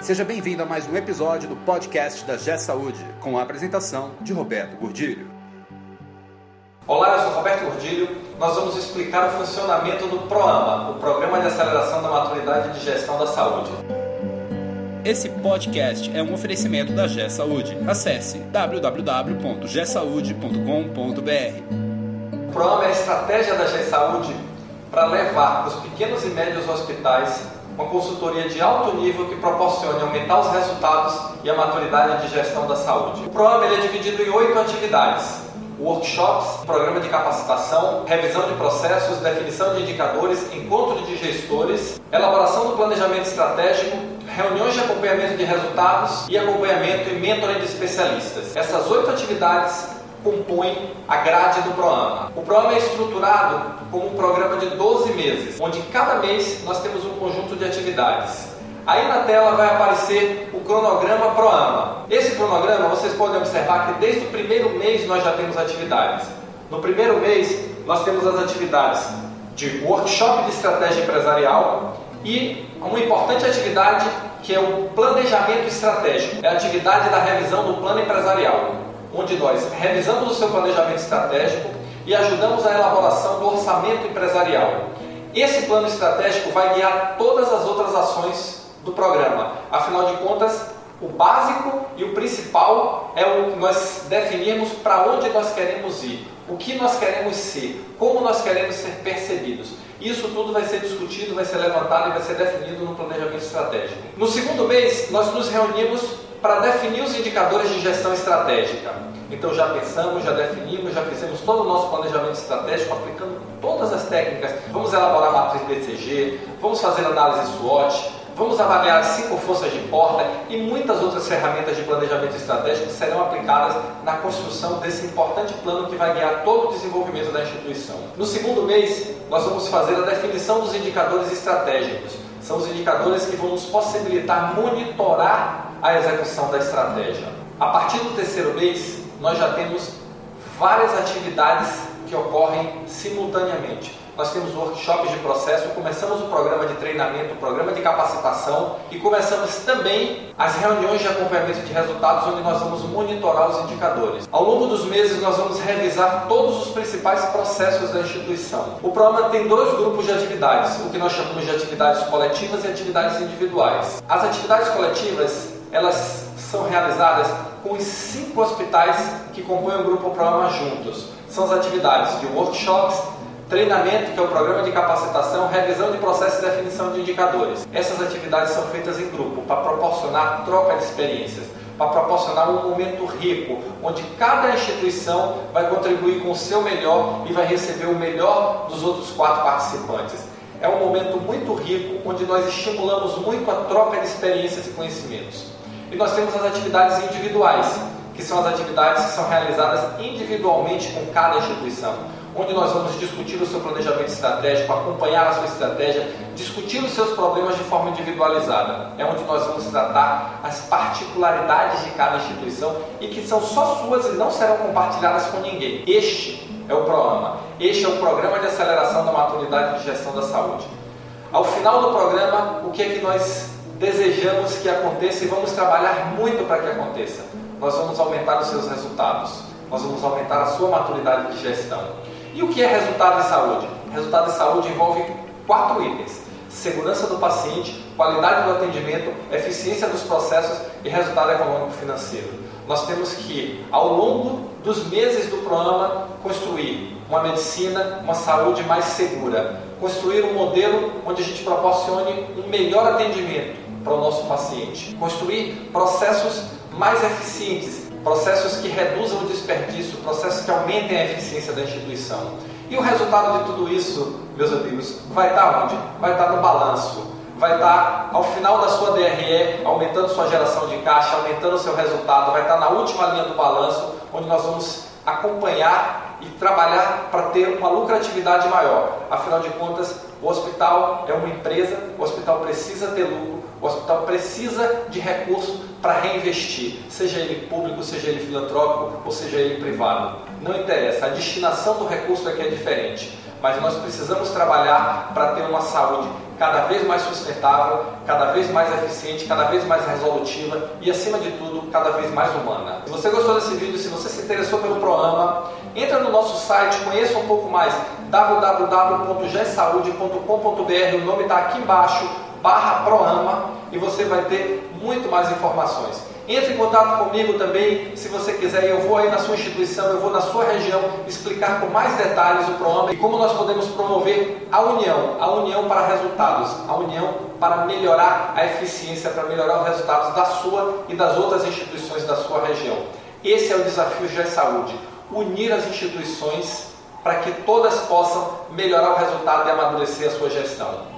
Seja bem-vindo a mais um episódio do podcast da G Saúde, com a apresentação de Roberto Gordilho. Olá, eu sou Roberto Gordilho. Nós vamos explicar o funcionamento do PROAMA, o Programa de Aceleração da Maturidade de Gestão da Saúde. Esse podcast é um oferecimento da G Saúde. Acesse www.gsaude.com.br. O PROAMA é a estratégia da G Saúde para levar para os pequenos e médios hospitais uma consultoria de alto nível que proporcione aumentar os resultados e a maturidade de gestão da saúde. O programa é dividido em oito atividades. Workshops, programa de capacitação, revisão de processos, definição de indicadores, encontro de gestores, elaboração do planejamento estratégico, reuniões de acompanhamento de resultados e acompanhamento e mentoring de especialistas. Essas oito atividades compõem a grade do programa. O programa é estruturado como um programa de 12 meses, onde cada mês nós temos um conjunto de atividades. Aí na tela vai aparecer o cronograma ProAma. Esse cronograma vocês podem observar que desde o primeiro mês nós já temos atividades. No primeiro mês nós temos as atividades de workshop de estratégia empresarial e uma importante atividade que é o planejamento estratégico. É a atividade da revisão do plano empresarial onde nós revisamos o seu planejamento estratégico e ajudamos a elaboração do orçamento empresarial. Esse plano estratégico vai guiar todas as outras ações do programa. Afinal de contas, o básico e o principal é o nós definirmos para onde nós queremos ir, o que nós queremos ser, como nós queremos ser percebidos. Isso tudo vai ser discutido, vai ser levantado e vai ser definido no planejamento estratégico. No segundo mês, nós nos reunimos para definir os indicadores de gestão estratégica. Então já pensamos, já definimos, já fizemos todo o nosso planejamento estratégico aplicando todas as técnicas. Vamos elaborar a matriz BCG, vamos fazer análise SWOT, vamos avaliar as cinco forças de porta e muitas outras ferramentas de planejamento estratégico serão aplicadas na construção desse importante plano que vai guiar todo o desenvolvimento da instituição. No segundo mês, nós vamos fazer a definição dos indicadores estratégicos. São os indicadores que vão nos possibilitar monitorar a execução da estratégia. A partir do terceiro mês, nós já temos várias atividades que ocorrem simultaneamente. Nós temos workshops de processo, começamos o programa de treinamento, o programa de capacitação e começamos também as reuniões de acompanhamento de resultados, onde nós vamos monitorar os indicadores. Ao longo dos meses, nós vamos revisar todos os principais processos da instituição. O programa tem dois grupos de atividades, o que nós chamamos de atividades coletivas e atividades individuais. As atividades coletivas elas são realizadas com os cinco hospitais que compõem o grupo Programa juntos. São as atividades de workshops, treinamento, que é o programa de capacitação, revisão de processo e definição de indicadores. Essas atividades são feitas em grupo para proporcionar troca de experiências, para proporcionar um momento rico, onde cada instituição vai contribuir com o seu melhor e vai receber o melhor dos outros quatro participantes. É um momento muito rico, onde nós estimulamos muito a troca de experiências e conhecimentos. E nós temos as atividades individuais, que são as atividades que são realizadas individualmente com cada instituição, onde nós vamos discutir o seu planejamento estratégico, acompanhar a sua estratégia, discutir os seus problemas de forma individualizada. É onde nós vamos tratar as particularidades de cada instituição e que são só suas e não serão compartilhadas com ninguém. Este é o programa. Este é o Programa de Aceleração da Maturidade de Gestão da Saúde. Ao final do programa, o que é que nós desejamos que aconteça e vamos trabalhar muito para que aconteça. Nós vamos aumentar os seus resultados, nós vamos aumentar a sua maturidade de gestão. E o que é resultado de saúde? Resultado de saúde envolve quatro itens: segurança do paciente, qualidade do atendimento, eficiência dos processos e resultado econômico financeiro. Nós temos que, ao longo dos meses do programa, construir uma medicina, uma saúde mais segura, construir um modelo onde a gente proporcione um melhor atendimento, para o nosso paciente. Construir processos mais eficientes, processos que reduzam o desperdício, processos que aumentem a eficiência da instituição. E o resultado de tudo isso, meus amigos, vai estar onde? Vai estar no balanço. Vai estar ao final da sua DRE, aumentando sua geração de caixa, aumentando seu resultado, vai estar na última linha do balanço, onde nós vamos acompanhar e trabalhar para ter uma lucratividade maior. Afinal de contas, o hospital é uma empresa, o hospital precisa ter lucro, o hospital precisa de recurso para reinvestir, seja ele público, seja ele filantrópico ou seja ele privado. Não interessa, a destinação do recurso que é diferente, mas nós precisamos trabalhar para ter uma saúde cada vez mais sustentável, cada vez mais eficiente, cada vez mais resolutiva e, acima de tudo, cada vez mais humana. Se você gostou desse vídeo, se você se interessou pelo programa, entra no nosso site, conheça um pouco mais www.gsaude.com.br, o nome está aqui embaixo, barra Proama, e você vai ter muito mais informações. Entre em contato comigo também, se você quiser, eu vou aí na sua instituição, eu vou na sua região explicar com mais detalhes o PROAMA e como nós podemos promover a união, a união para resultados, a união para melhorar a eficiência, para melhorar os resultados da sua e das outras instituições da sua região. Esse é o desafio GE Saúde, unir as instituições para que todas possam melhorar o resultado e amadurecer a sua gestão.